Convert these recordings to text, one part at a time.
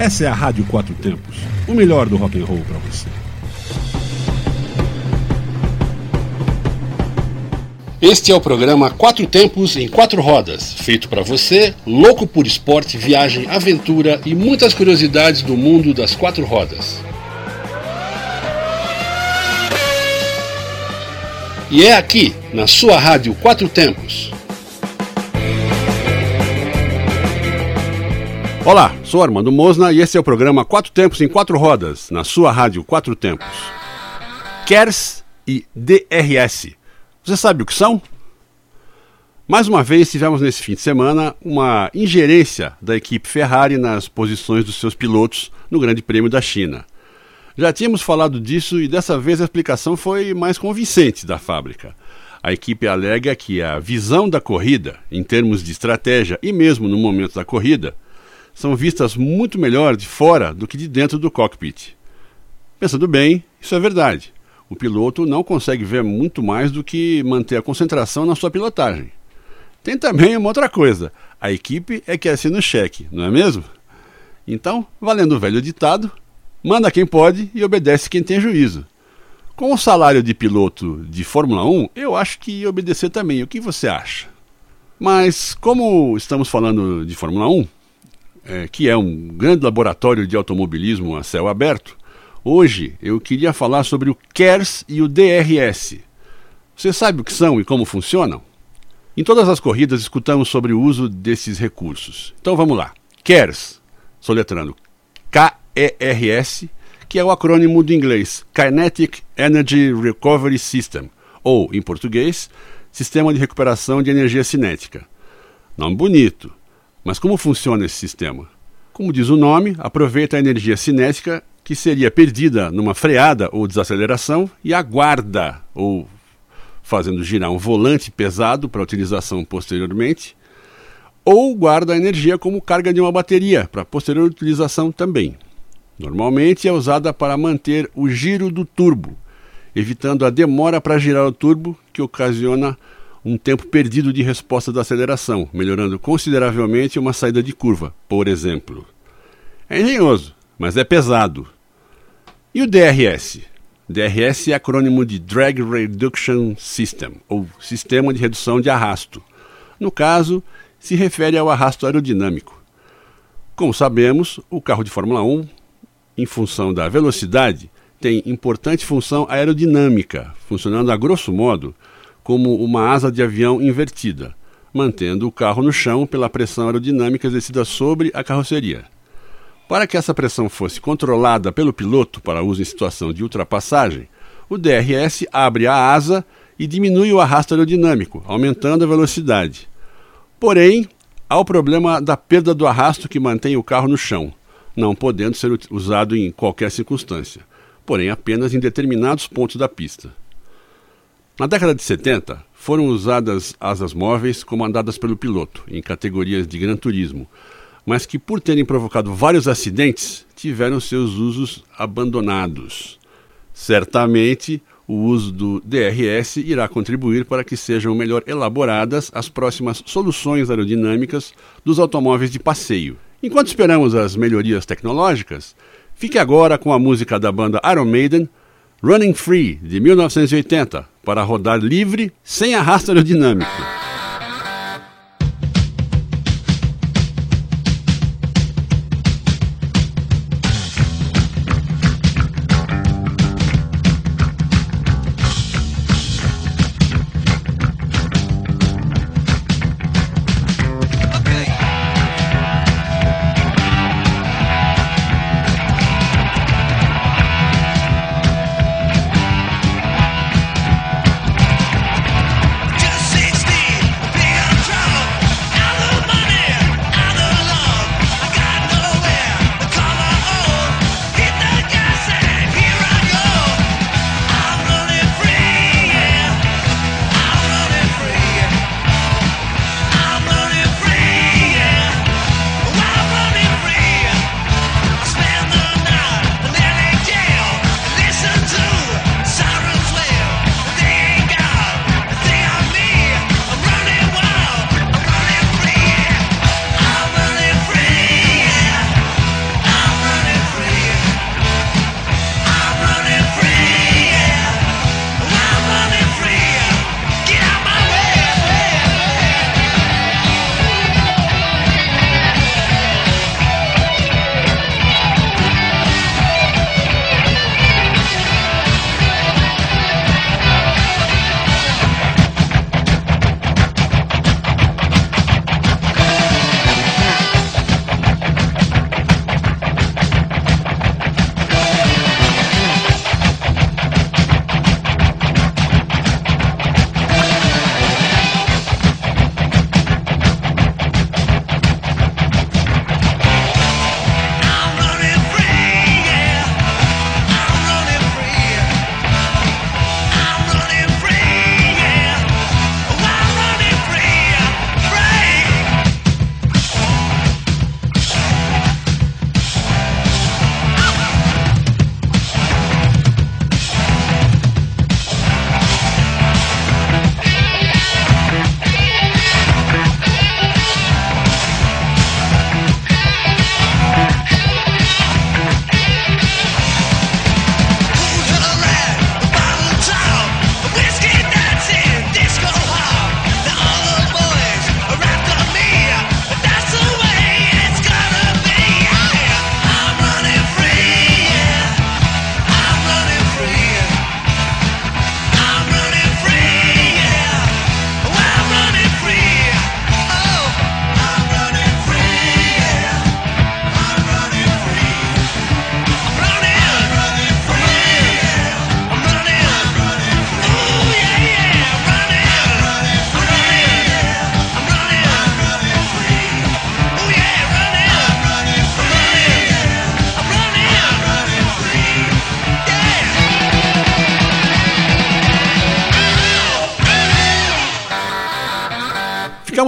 Essa é a Rádio Quatro Tempos, o melhor do rock and roll para você. Este é o programa Quatro Tempos em Quatro Rodas, feito para você, louco por esporte, viagem, aventura e muitas curiosidades do mundo das quatro rodas. E é aqui, na sua rádio Quatro Tempos. Olá, sou Armando Mosna e esse é o programa Quatro Tempos em Quatro Rodas, na sua rádio Quatro Tempos. KERS e DRS. Você sabe o que são? Mais uma vez tivemos nesse fim de semana uma ingerência da equipe Ferrari nas posições dos seus pilotos no Grande Prêmio da China. Já tínhamos falado disso e dessa vez a explicação foi mais convincente da fábrica. A equipe alega que a visão da corrida, em termos de estratégia e mesmo no momento da corrida, são vistas muito melhor de fora do que de dentro do cockpit. Pensando bem, isso é verdade. O piloto não consegue ver muito mais do que manter a concentração na sua pilotagem. Tem também uma outra coisa: a equipe é que assina o cheque, não é mesmo? Então, valendo o velho ditado, Manda quem pode e obedece quem tem juízo. Com o salário de piloto de Fórmula 1, eu acho que obedecer também. O que você acha? Mas, como estamos falando de Fórmula 1, é, que é um grande laboratório de automobilismo a céu aberto, hoje eu queria falar sobre o KERS e o DRS. Você sabe o que são e como funcionam? Em todas as corridas escutamos sobre o uso desses recursos. Então vamos lá. KERS, soletrando K ERS, que é o acrônimo do inglês Kinetic Energy Recovery System, ou, em português, Sistema de Recuperação de Energia Cinética. Nome bonito, mas como funciona esse sistema? Como diz o nome, aproveita a energia cinética que seria perdida numa freada ou desaceleração e aguarda, ou fazendo girar um volante pesado para utilização posteriormente, ou guarda a energia como carga de uma bateria para posterior utilização também. Normalmente é usada para manter o giro do turbo, evitando a demora para girar o turbo, que ocasiona um tempo perdido de resposta da aceleração, melhorando consideravelmente uma saída de curva, por exemplo. É engenhoso, mas é pesado. E o DRS? DRS é acrônimo de Drag Reduction System, ou Sistema de Redução de Arrasto. No caso, se refere ao arrasto aerodinâmico. Como sabemos, o carro de Fórmula 1 em função da velocidade, tem importante função aerodinâmica, funcionando a grosso modo como uma asa de avião invertida, mantendo o carro no chão pela pressão aerodinâmica exercida sobre a carroceria. Para que essa pressão fosse controlada pelo piloto para uso em situação de ultrapassagem, o DRS abre a asa e diminui o arrasto aerodinâmico, aumentando a velocidade. Porém, há o problema da perda do arrasto que mantém o carro no chão, não podendo ser usado em qualquer circunstância, porém apenas em determinados pontos da pista. Na década de 70, foram usadas asas móveis comandadas pelo piloto, em categorias de gran turismo, mas que, por terem provocado vários acidentes, tiveram seus usos abandonados. Certamente, o uso do DRS irá contribuir para que sejam melhor elaboradas as próximas soluções aerodinâmicas dos automóveis de passeio Enquanto esperamos as melhorias tecnológicas, fique agora com a música da banda Iron Maiden, Running Free, de 1980, para rodar livre sem arrasto aerodinâmico.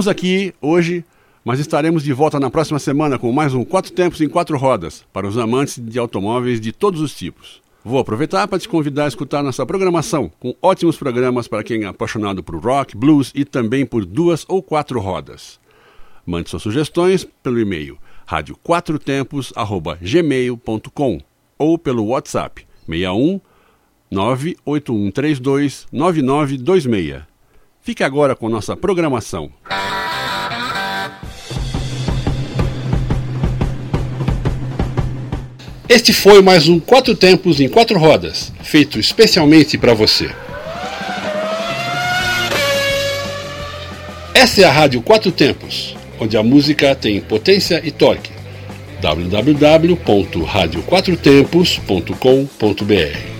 Ficamos aqui hoje, mas estaremos de volta na próxima semana com mais um Quatro Tempos em Quatro Rodas para os amantes de automóveis de todos os tipos. Vou aproveitar para te convidar a escutar nossa programação, com ótimos programas para quem é apaixonado por rock, blues e também por duas ou quatro rodas. Mande suas sugestões pelo e-mail radioquatrotempos@gmail.com ou pelo WhatsApp 61 98132 9926. Fique agora com nossa programação. Este foi mais um Quatro Tempos em Quatro Rodas, feito especialmente para você. Essa é a Rádio Quatro Tempos, onde a música tem potência e torque. www.radioquatrotempos.com.br